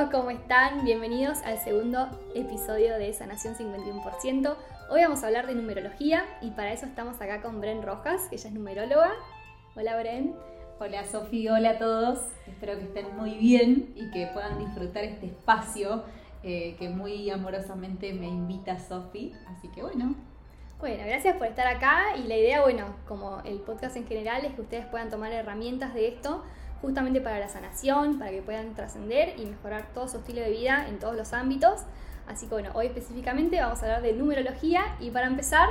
todos, ¿cómo están? Bienvenidos al segundo episodio de Sanación 51%. Hoy vamos a hablar de numerología y para eso estamos acá con Bren Rojas, que ella es numeróloga. Hola Bren. Hola Sofi, hola a todos. Espero que estén muy bien y que puedan disfrutar este espacio eh, que muy amorosamente me invita Sofi. Así que bueno. Bueno, gracias por estar acá y la idea, bueno, como el podcast en general, es que ustedes puedan tomar herramientas de esto justamente para la sanación, para que puedan trascender y mejorar todo su estilo de vida en todos los ámbitos. Así que bueno, hoy específicamente vamos a hablar de numerología y para empezar,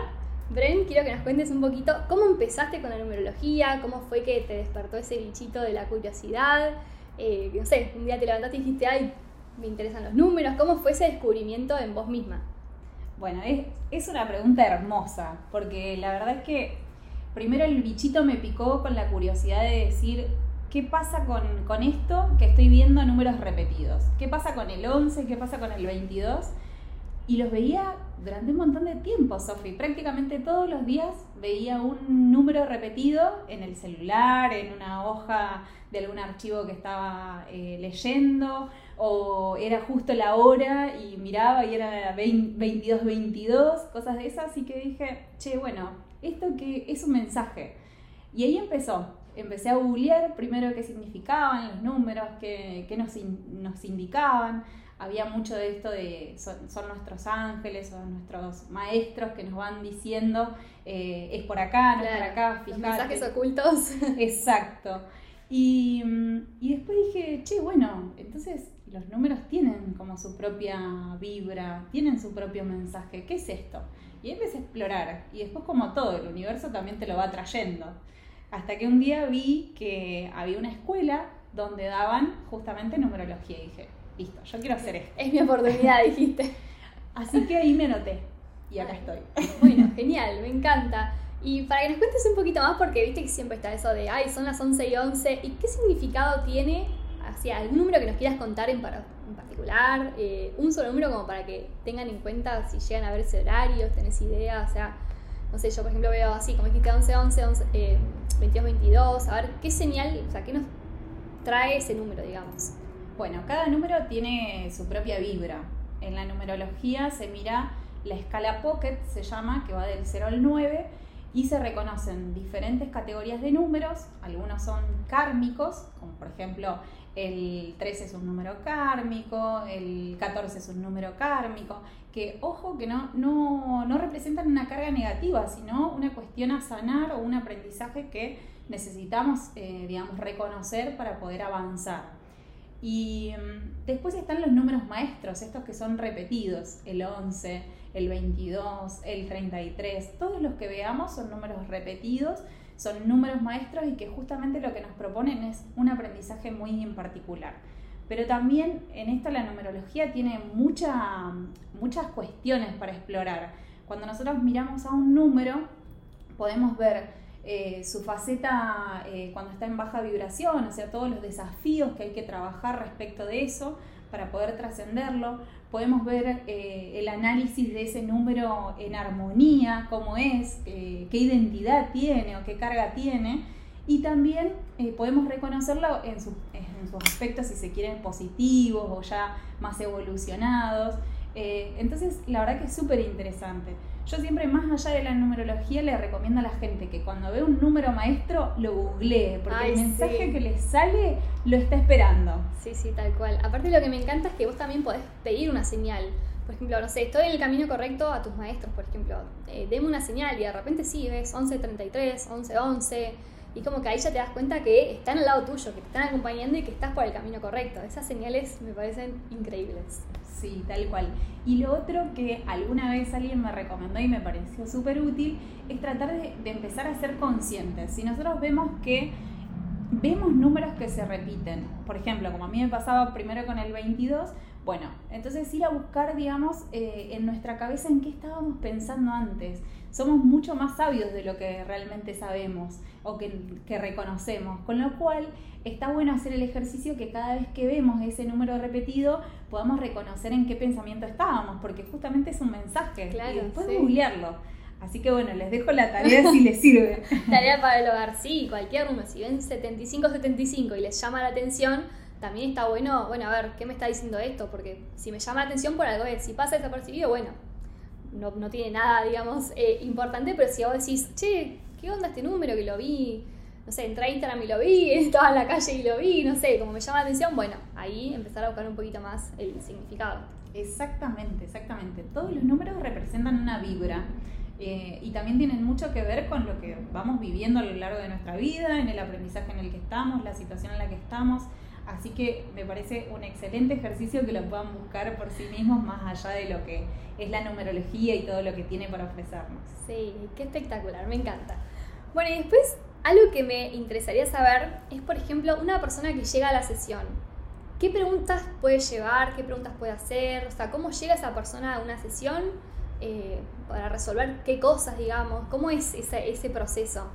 Bren, quiero que nos cuentes un poquito cómo empezaste con la numerología, cómo fue que te despertó ese bichito de la curiosidad, eh, no sé, un día te levantaste y dijiste, ay, me interesan los números, ¿cómo fue ese descubrimiento en vos misma? Bueno, es, es una pregunta hermosa, porque la verdad es que primero el bichito me picó con la curiosidad de decir, ¿qué pasa con, esto que estoy viendo números repetidos? ¿Qué pasa con el 11? ¿Qué pasa con el 22? Y los veía durante un montón de tiempo, Sofi. Prácticamente todos los días veía un número repetido en el celular, en una hoja de algún archivo que estaba eh, leyendo, o era justo la hora y miraba y era 22, 22, cosas de esas. Y que dije, che, bueno, esto que es un mensaje. Y ahí empezó empecé a googlear primero qué significaban los números, qué, nos, nos, indicaban. Había mucho de esto de son, nuestros ángeles, son nuestros maestros que nos van diciendo eh, es por acá, no es por acá, fíjate. mensajes ocultos. Exacto. Y, y después dije, che, bueno, entonces los números tienen como su propia vibra, tienen su propio mensaje. ¿Qué es esto? Y empecé a explorar. Y después, como todo, el universo también te lo va trayendo. Hasta que un día vi que había una escuela donde daban justamente numerología y dije, listo, yo quiero hacer esto. Es mi oportunidad, dijiste. Así que ahí me anoté y acá estoy. Bueno, genial, me encanta. Y para que nos cuentes un poquito más, porque viste que siempre está eso de, ay, son las 11 y 11, ¿y qué significado tiene, hacia algún número que nos quieras contar en, particular? Eh, un solo número como para que tengan en cuenta si llegan a ver ese horario, tenés idea, o sea, no sé, yo por ejemplo veo así, como dijiste 11, 11, 11 eh, 22, 22, a ver qué señal, o sea, qué nos trae ese número, digamos. Bueno, cada número tiene su propia vibra. En la numerología se mira la escala Pocket, se llama, que va del 0 al 9, y se reconocen diferentes categorías de números. Algunos son kármicos, como por ejemplo el 13 es un número kármico, el 14 es un número kármico, que ojo que no, no, no representan una carga negativa, sino una cuestión a sanar o un aprendizaje que necesitamos, eh, digamos, reconocer para poder avanzar. Y mm, después están los números maestros, estos que son repetidos, el 11, el 22, el 33, todos los que veamos son números repetidos son números maestros y que justamente lo que nos proponen es un aprendizaje muy en particular. Pero también en esto la numerología tiene mucha, muchas cuestiones para explorar. Cuando nosotros miramos a un número, podemos ver eh, su faceta eh, cuando está en baja vibración, o sea, todos los desafíos que hay que trabajar respecto de eso para poder trascenderlo. Podemos ver eh, el análisis de ese número en armonía, cómo es, qué identidad tiene o qué carga tiene. Y también podemos reconocerlo en, sus aspectos, si se quieren, positivos o ya más evolucionados. Entonces, la verdad que es súper interesante. Yo siempre, más allá de la numerología, le recomiendo a la gente que cuando ve un número maestro lo googlee, porque el mensaje que le sale lo está esperando. Sí, sí, tal cual. Aparte lo que me encanta es que vos también podés pedir una señal. Por ejemplo, no sé, estoy en el camino correcto a tus maestros, por ejemplo, eh, deme una señal y de repente sí, ves 11.33, 11.11 y como que ahí ya te das cuenta que están al lado tuyo, que te están acompañando y que estás por el camino correcto. Esas señales me parecen increíbles. Sí, tal cual. Y lo otro que alguna vez alguien me recomendó y me pareció súper útil es tratar de, empezar a ser conscientes. Si nosotros vemos que vemos números que se repiten, por ejemplo, como a mí me pasaba primero con el 22, bueno, entonces ir a buscar, digamos, eh, en nuestra cabeza en qué estábamos pensando antes. Somos mucho más sabios de lo que realmente sabemos o que, que reconocemos, con lo cual está bueno hacer el ejercicio que cada vez que vemos ese número repetido podamos reconocer en qué pensamiento estábamos, porque justamente es un mensaje claro, y después googlearlo. Así que bueno, les dejo la tarea si les sirve. tarea para el hogar, sí, cualquier número. Si ven 75-75 y les llama la atención, también está bueno, bueno, a ver, ¿qué me está diciendo esto? Porque si me llama la atención por algo si pasa desapercibido, bueno, no, no tiene nada, digamos, eh, importante, pero si vos decís, che, ¿qué onda este número que lo vi? No sé, entré a Instagram y lo vi, estaba en la calle y lo vi, no sé, como me llama la atención, bueno, ahí empezar a buscar un poquito más el significado. Exactamente, exactamente. Todos los números representan una vibra. Eh, y también tienen mucho que ver con lo que vamos viviendo a lo largo de nuestra vida, en el aprendizaje en el que estamos, la situación en la que estamos. Así que me parece un excelente ejercicio que lo puedan buscar por sí mismos más allá de lo que es la numerología y todo lo que tiene para ofrecernos. Sí, qué espectacular, me encanta. Bueno, y después algo que me interesaría saber es, por ejemplo, una persona que llega a la sesión. ¿Qué preguntas puede llevar? ¿Qué preguntas puede hacer? O sea, ¿cómo llega esa persona a una sesión eh, para resolver qué cosas, digamos? ¿Cómo es ese, ese proceso?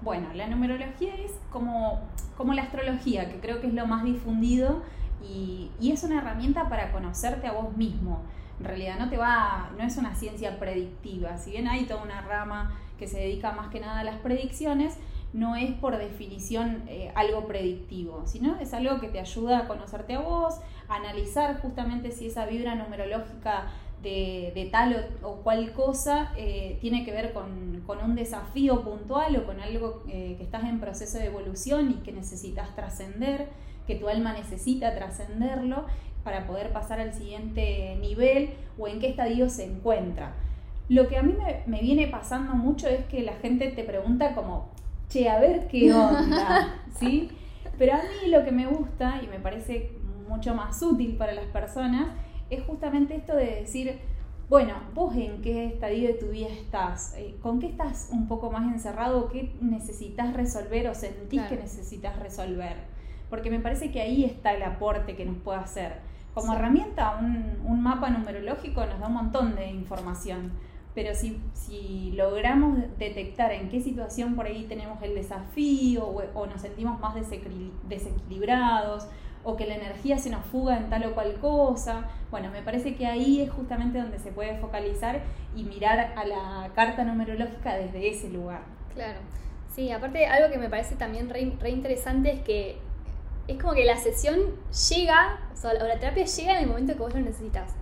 Bueno, la numerología es como, como la astrología, que creo que es lo más difundido y, y, es una herramienta para conocerte a vos mismo. En realidad no te va, no es una ciencia predictiva, si bien hay toda una rama que se dedica más que nada a las predicciones, no es por definición eh, algo predictivo, sino es algo que te ayuda a conocerte a vos, a analizar justamente si esa vibra numerológica de, tal o, cual cosa eh, tiene que ver con, un desafío puntual o con algo eh, que estás en proceso de evolución y que necesitas trascender, que tu alma necesita trascenderlo para poder pasar al siguiente nivel o en qué estadio se encuentra. Lo que a mí me, me viene pasando mucho es que la gente te pregunta como, che, a ver qué onda, ¿sí? Pero a mí lo que me gusta y me parece mucho más útil para las personas es justamente esto de decir, bueno, vos en qué estadio de tu vida estás, eh, con qué estás un poco más encerrado, qué necesitas resolver o sentís que necesitas resolver. Porque me parece que ahí está el aporte que nos puede hacer. Como herramienta, un, un, mapa numerológico nos da un montón de información. Pero si, si logramos detectar en qué situación por ahí tenemos el desafío o, o nos sentimos más desequilibrados o que la energía se nos fuga en tal o cual cosa. Bueno, me parece que ahí es justamente donde se puede focalizar y mirar a la carta numerológica desde ese lugar. Claro. Sí, aparte algo que me parece también re, interesante es que es como que la sesión llega, o, sea, la terapia llega en el momento que vos lo necesitas.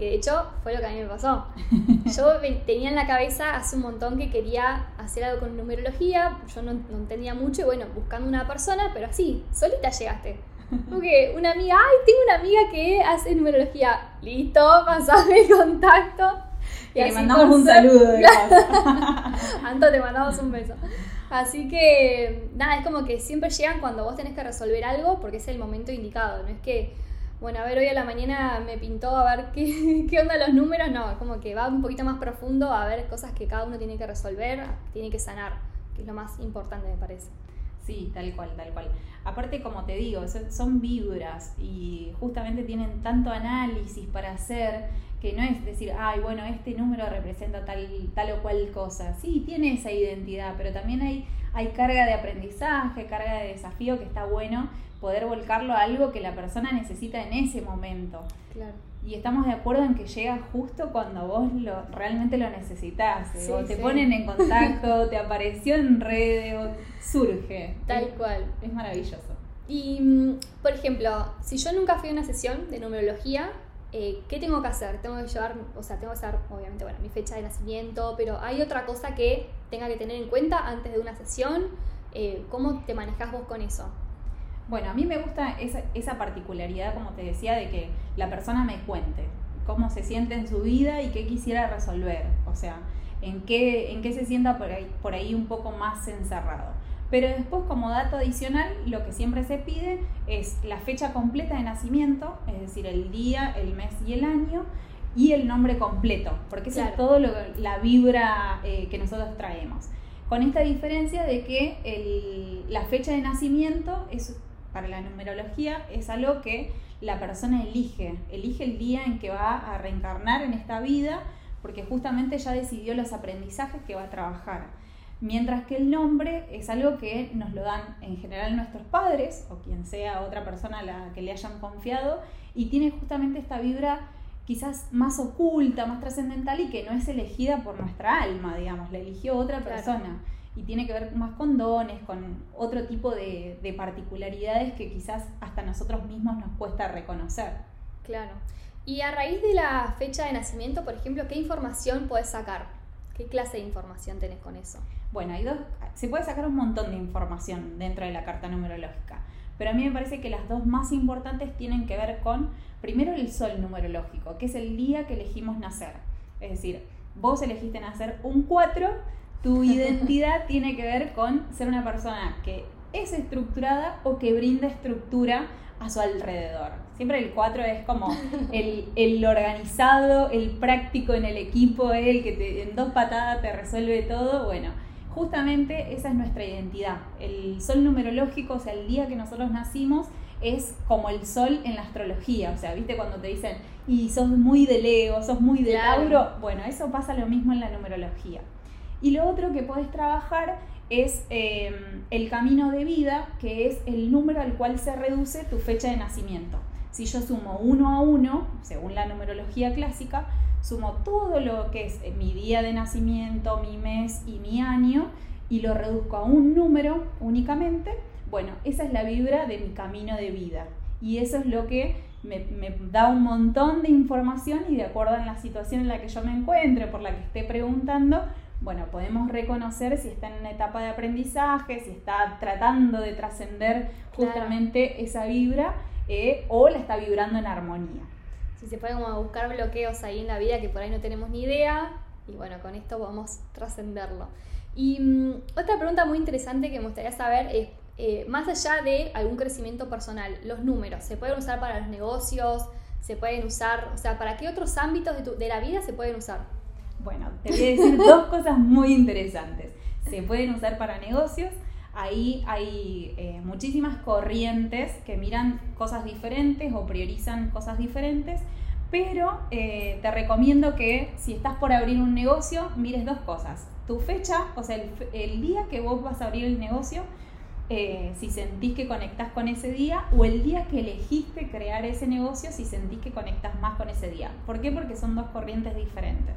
Que de hecho fue lo que a mí me pasó. Yo tenía en la cabeza hace un montón que quería hacer algo con numerología, yo no, no entendía mucho y bueno, buscando una persona, pero así, solita llegaste. Porque una amiga, ay, tengo una amiga que hace numerología. Listo, pasame el contacto. Y, le mandamos un saludo de Anto, te mandamos un beso. Así que, nada, es como que siempre llegan cuando vos tenés que resolver algo porque es el momento indicado. No es que, bueno, a ver, hoy a la mañana me pintó a ver qué, qué onda los números. No, es como que va un poquito más profundo a ver cosas que cada uno tiene que resolver, tiene que sanar, que es lo más importante, me parece. Sí, tal cual, tal cual. Aparte, como te digo, son vibras y justamente tienen tanto análisis para hacer que no es decir, ay, bueno, este número representa tal, tal o cual cosa. Sí, tiene esa identidad, pero también hay, hay carga de aprendizaje, carga de desafío que está bueno poder volcarlo a algo que la persona necesita en ese momento. Claro. Y estamos de acuerdo en que llega justo cuando vos lo, realmente lo necesitas. ¿eh? o te ponen en contacto, te apareció en redes, o surge. Tal cual. Es maravilloso. Y, mm, por ejemplo, si yo nunca fui a una sesión de numerología, eh, ¿qué tengo que hacer? Tengo que llevar, o sea, tengo que saber, obviamente, bueno, mi fecha de nacimiento, pero ¿hay otra cosa que tenga que tener en cuenta antes de una sesión? Eh, ¿Cómo te manejas vos con eso? Bueno, a mí me gusta esa, esa, particularidad, como te decía, de que la persona me cuente cómo se siente en su vida y qué quisiera resolver. O sea, en qué, en qué se sienta por ahí, por ahí un poco más encerrado. Pero después, como dato adicional, lo que siempre se pide es la fecha completa de nacimiento, es decir, el día, el mes y el año, y el nombre completo, porque eso es todo lo, la vibra eh, que nosotros traemos. Con esta diferencia de que el, la fecha de nacimiento es para la numerología es algo que la persona elige, elige el día en que va a reencarnar en esta vida, porque justamente ya decidió los aprendizajes que va a trabajar. Mientras que el nombre es algo que nos lo dan en general nuestros padres o quien sea otra persona a la que le hayan confiado y tiene justamente esta vibra quizás más oculta, más trascendental y que no es elegida por nuestra alma, digamos, la eligió otra persona. Y tiene que ver más con dones, con otro tipo de, de particularidades que quizás hasta nosotros mismos nos cuesta reconocer. Claro. Y a raíz de la fecha de nacimiento, por ejemplo, ¿qué información puedes sacar? ¿Qué clase de información tenés con eso? Bueno, hay dos, se puede sacar un montón de información dentro de la carta numerológica, pero a mí me parece que las dos más importantes tienen que ver con, primero, el sol numerológico, que es el día que elegimos nacer. Es decir, vos elegiste nacer un 4, tu identidad tiene que ver con ser una persona que es estructurada o que brinda estructura a su alrededor. Siempre el 4 es como el, el, organizado, el práctico en el equipo, el que te, en dos patadas te resuelve todo. Bueno, justamente esa es nuestra identidad. El sol numerológico, o sea, el día que nosotros nacimos, es como el sol en la astrología. O sea, ¿viste cuando te dicen, y sos muy de Leo, sos muy de Tauro? Bueno, eso pasa lo mismo en la numerología. Y lo otro que podés trabajar es em, el camino de vida, que es el número al cual se reduce tu fecha de nacimiento. Si yo sumo uno a uno, según la numerología clásica, sumo todo lo que es mi día de nacimiento, mi mes y mi año y lo reduzco a un número únicamente, bueno, esa es la vibra de mi camino de vida. Y eso es lo que me, da un montón de información y de acuerdo a la situación en la que yo me encuentre, por la que esté preguntando, bueno, podemos reconocer si está en una etapa de aprendizaje, si está tratando de trascender justamente esa vibra eh, o la está vibrando en armonía si se puede como buscar bloqueos ahí en la vida que por ahí no tenemos ni idea y bueno, con esto vamos a trascenderlo. Y mm, otra pregunta muy interesante que me gustaría saber es, eh, más allá de algún crecimiento personal, los números, ¿se pueden usar para los negocios? ¿Se pueden usar, o sea, para qué otros ámbitos de, de la vida se pueden usar? Bueno, te voy a decir dos cosas muy interesantes. Se pueden usar para negocios, ahí hay eh, muchísimas corrientes que miran cosas diferentes o priorizan cosas diferentes, pero eh, te recomiendo que si estás por abrir un negocio, mires dos cosas. Tu fecha, o sea, el, día que vos vas a abrir el negocio, eh, si sentís que conectás con ese día, o el día que elegiste crear ese negocio, si sentís que conectás más con ese día. ¿Por qué? Porque son dos corrientes diferentes.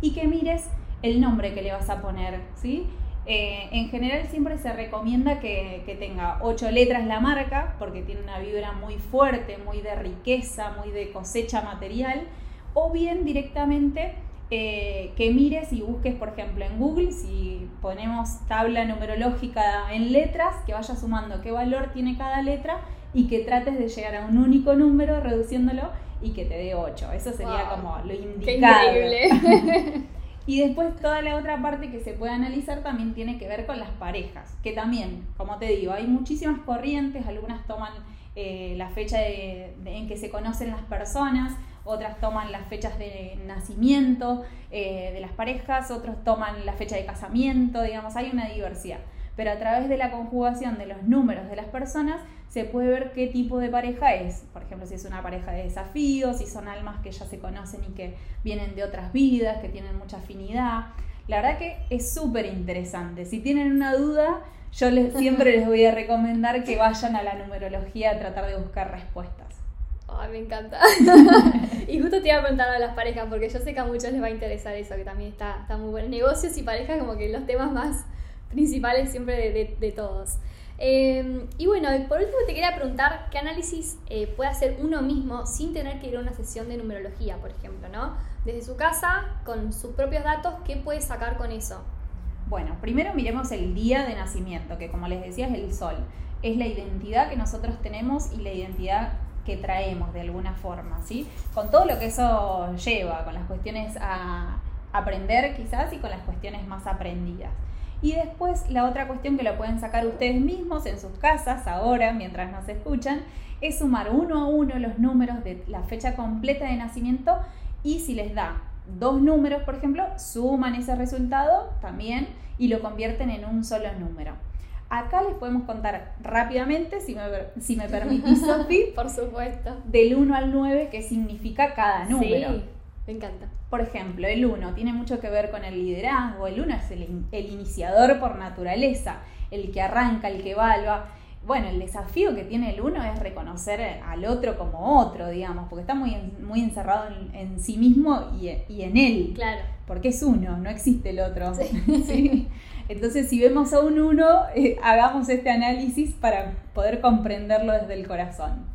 Y que mires el nombre que le vas a poner, ¿sí? Eh, en general siempre se recomienda que, tenga ocho letras la marca porque tiene una vibra muy fuerte, muy de riqueza, muy de cosecha material, o bien directamente eh, que mires y busques, por ejemplo, en Google, si ponemos tabla numerológica en letras, que vaya sumando qué valor tiene cada letra y que trates de llegar a un único número reduciéndolo y que te dé 8. Eso sería como lo indicado. Qué increíble. Y después toda la otra parte que se puede analizar también tiene que ver con las parejas, que también, como te digo, hay muchísimas corrientes, algunas toman eh, la fecha en que se conocen las personas, otras toman las fechas de nacimiento eh, de las parejas, otros toman la fecha de casamiento, digamos, hay una diversidad. Pero a través de la conjugación de los números de las personas se puede ver qué tipo de pareja es. Por ejemplo, si es una pareja de desafíos, si son almas que ya se conocen y que vienen de otras vidas, que tienen mucha afinidad. La verdad que es súper interesante. Si tienen una duda, yo les, siempre les voy a recomendar que vayan a la numerología a tratar de buscar respuestas. Ay, me encanta. y justo te iba a preguntar a las parejas, porque yo sé que a muchos les va a interesar eso, que también está, está muy bueno. Negocios y parejas, como que los temas más principales siempre de, de todos. Em, y bueno, por último te quería preguntar qué análisis eh, puede hacer uno mismo sin tener que ir a una sesión de numerología, por ejemplo, ¿no? Desde su casa, con sus propios datos, ¿qué puede sacar con eso? Bueno, primero miremos el día de nacimiento, que como les decía es el sol. Es la identidad que nosotros tenemos y la identidad que traemos de alguna forma, ¿sí? Con todo lo que eso lleva, con las cuestiones a aprender quizás y con las cuestiones más aprendidas. Y después la otra cuestión que lo pueden sacar ustedes mismos en sus casas ahora, mientras nos escuchan, es sumar uno a uno los números de la fecha completa de nacimiento y si les da dos números, por ejemplo, suman ese resultado también y lo convierten en un solo número. Acá les podemos contar rápidamente, si me, si me permitís, Sofi. por supuesto. Del 1 al 9, qué significa cada número. Sí, me encanta. Por ejemplo, el 1 tiene mucho que ver con el liderazgo, el 1 es el, iniciador por naturaleza, el que arranca, el que evalúa. bueno, el desafío que tiene el uno es reconocer al otro como otro, digamos, porque está muy, muy encerrado en, sí mismo y, en él. Claro. Porque es uno, no existe el otro. Sí. Entonces, si vemos a un uno, eh, hagamos este análisis para poder comprenderlo desde el corazón.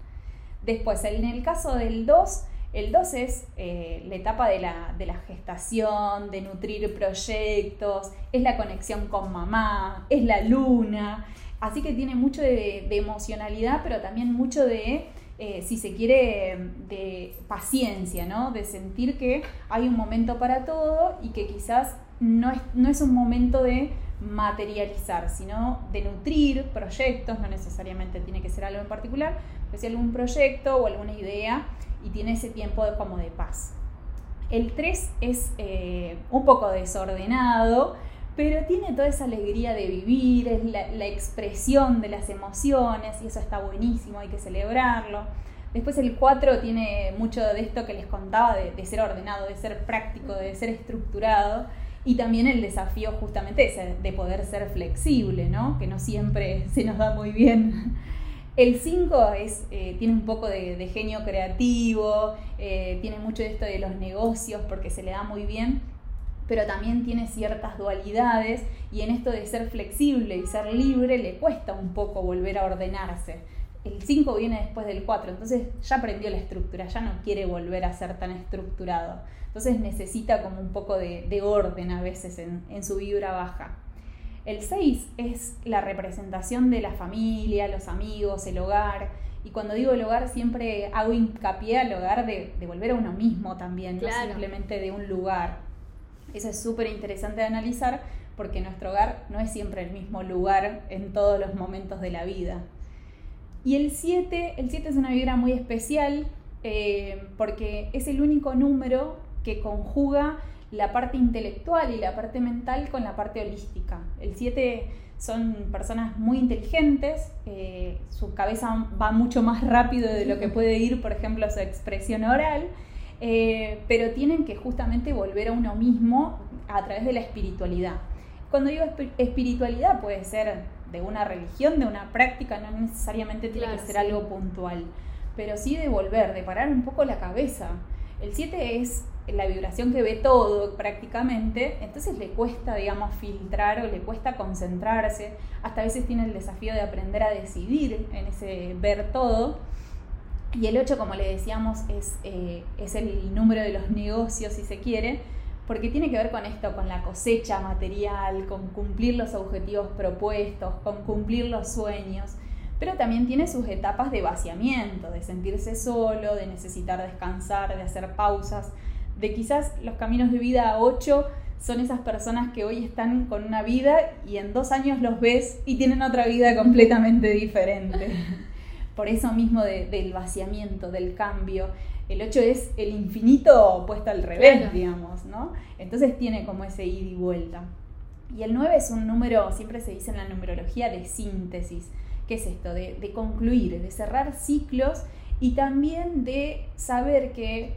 Después, en el caso del 2, el 2 es eh, la etapa de la, de la, gestación, de nutrir proyectos, es la conexión con mamá, es la luna, así que tiene mucho de, emocionalidad, pero también mucho de, eh, si se quiere, de paciencia, ¿no? De sentir que hay un momento para todo y que quizás no es, no es un momento de materializar, sino de nutrir proyectos, no necesariamente tiene que ser algo en particular, pero si algún proyecto o alguna idea y tiene ese tiempo de, como de paz. El 3 es eh, un poco desordenado, pero tiene toda esa alegría de vivir, es la, expresión de las emociones y eso está buenísimo, hay que celebrarlo. Después el 4 tiene mucho de esto que les contaba, de, de, ser ordenado, de ser práctico, de ser estructurado. Y también el desafío justamente de poder ser flexible, ¿no? Que no siempre se nos da muy bien. El 5 eh, tiene un poco de, genio creativo, eh, tiene mucho de esto de los negocios porque se le da muy bien, pero también tiene ciertas dualidades y en esto de ser flexible y ser libre le cuesta un poco volver a ordenarse. El 5 viene después del 4, entonces ya aprendió la estructura, ya no quiere volver a ser tan estructurado. Entonces necesita como un poco de, orden a veces en su vibra baja. El 6 es la representación de la familia, los amigos, el hogar. Y cuando digo el hogar siempre hago hincapié al hogar de, volver a uno mismo también, no simplemente de un lugar. Eso es súper interesante de analizar porque nuestro hogar no es siempre el mismo lugar en todos los momentos de la vida. Y el 7, el 7 es una vibra muy especial eh, porque es el único número que conjuga la parte intelectual y la parte mental con la parte holística. El 7 son personas muy inteligentes, eh, su cabeza va mucho más rápido de lo que puede ir, por ejemplo, su expresión oral, eh, pero tienen que justamente volver a uno mismo a través de la espiritualidad. Cuando digo espiritualidad puede ser de una religión, de una práctica, no necesariamente tiene que ser algo puntual, pero sí de volver, de parar un poco la cabeza. El 7 es la vibración que ve todo prácticamente, entonces le cuesta, digamos, filtrar o le cuesta concentrarse, hasta a veces tiene el desafío de aprender a decidir en ese ver todo. Y el 8, como le decíamos, eh, es el número de los negocios, si se quiere, porque tiene que ver con esto, con la cosecha material, con cumplir los objetivos propuestos, con cumplir los sueños pero también tiene sus etapas de vaciamiento, de sentirse solo, de necesitar descansar, de hacer pausas, de quizás los caminos de vida a 8 son esas personas que hoy están con una vida y en dos años los ves y tienen otra vida completamente diferente. Por eso mismo del vaciamiento, del cambio. El 8 es el infinito puesto al revés, digamos, ¿no? Entonces tiene como ese ida y vuelta. Y el 9 es un número, siempre se dice en la numerología, de síntesis. ¿Qué es esto? De, concluir, de cerrar ciclos y también de saber que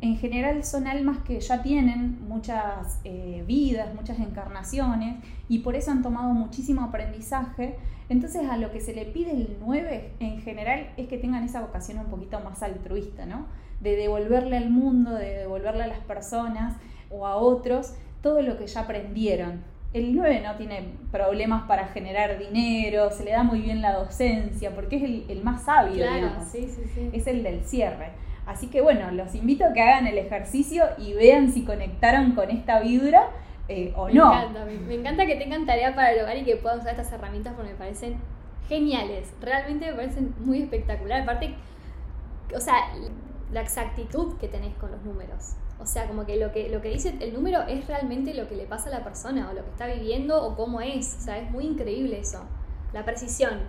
en general son almas que ya tienen muchas eh, vidas, muchas encarnaciones y por eso han tomado muchísimo aprendizaje. Entonces a lo que se le pide el 9 en general es que tengan esa vocación un poquito más altruista, ¿no? De devolverle al mundo, de devolverle a las personas o a otros todo lo que ya aprendieron. El 9 no tiene problemas para generar dinero, se le da muy bien la docencia, porque es el, más sabio, digamos. Es el del cierre. Así que bueno, los invito a que hagan el ejercicio y vean si conectaron con esta vibra eh, o no. Me encanta, me, encanta que tengan tarea para el hogar y que puedan usar estas herramientas porque me parecen geniales. Realmente me parecen muy espectaculares. Aparte, o sea, la exactitud que tenés con los números. O sea, como que lo, que lo que dice el número es realmente lo que le pasa a la persona o lo que está viviendo o cómo es. O sea, es muy increíble eso. La precisión.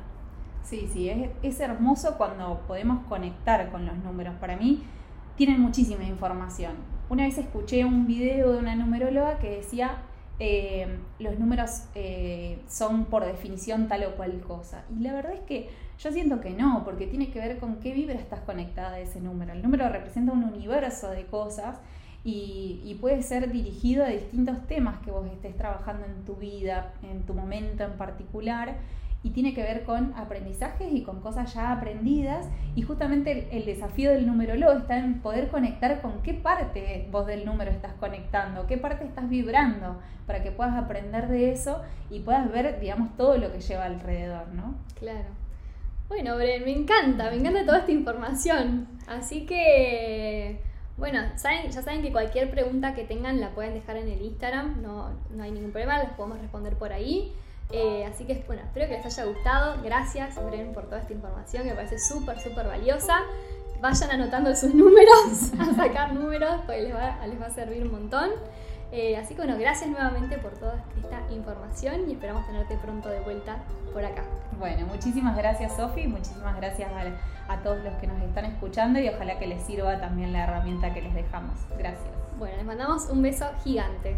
Sí, sí, es, hermoso cuando podemos conectar con los números. Para mí tienen muchísima información. Una vez escuché un video de una numeróloga que decía eh, los números eh, son por definición tal o cual cosa. Y la verdad es que yo siento que no, porque tiene que ver con qué vibra estás conectada a ese número. El número representa un universo de cosas y, puede ser dirigido a distintos temas que vos estés trabajando en tu vida, en tu momento en particular y tiene que ver con aprendizajes y con cosas ya aprendidas. Y justamente el, desafío del numerólogo está en poder conectar con qué parte vos del número estás conectando, qué parte estás vibrando, para que puedas aprender de eso y puedas ver, digamos, todo lo que lleva alrededor, ¿no? Claro. Bueno, Bren, me encanta, me encanta toda esta información. Así que, bueno, saben, ya saben que cualquier pregunta que tengan la pueden dejar en el Instagram, no, no hay ningún problema, las podemos responder por ahí. Eh, así que bueno, espero que les haya gustado. Gracias, Bren, por toda esta información que me parece súper, súper valiosa. Vayan anotando sus números, a sacar números, porque les va, les va a servir un montón. Eh, así que bueno, gracias nuevamente por toda esta información y esperamos tenerte pronto de vuelta por acá. Bueno, muchísimas gracias Sofi, muchísimas gracias a, a todos los que nos están escuchando y ojalá que les sirva también la herramienta que les dejamos. Gracias. Bueno, les mandamos un beso gigante.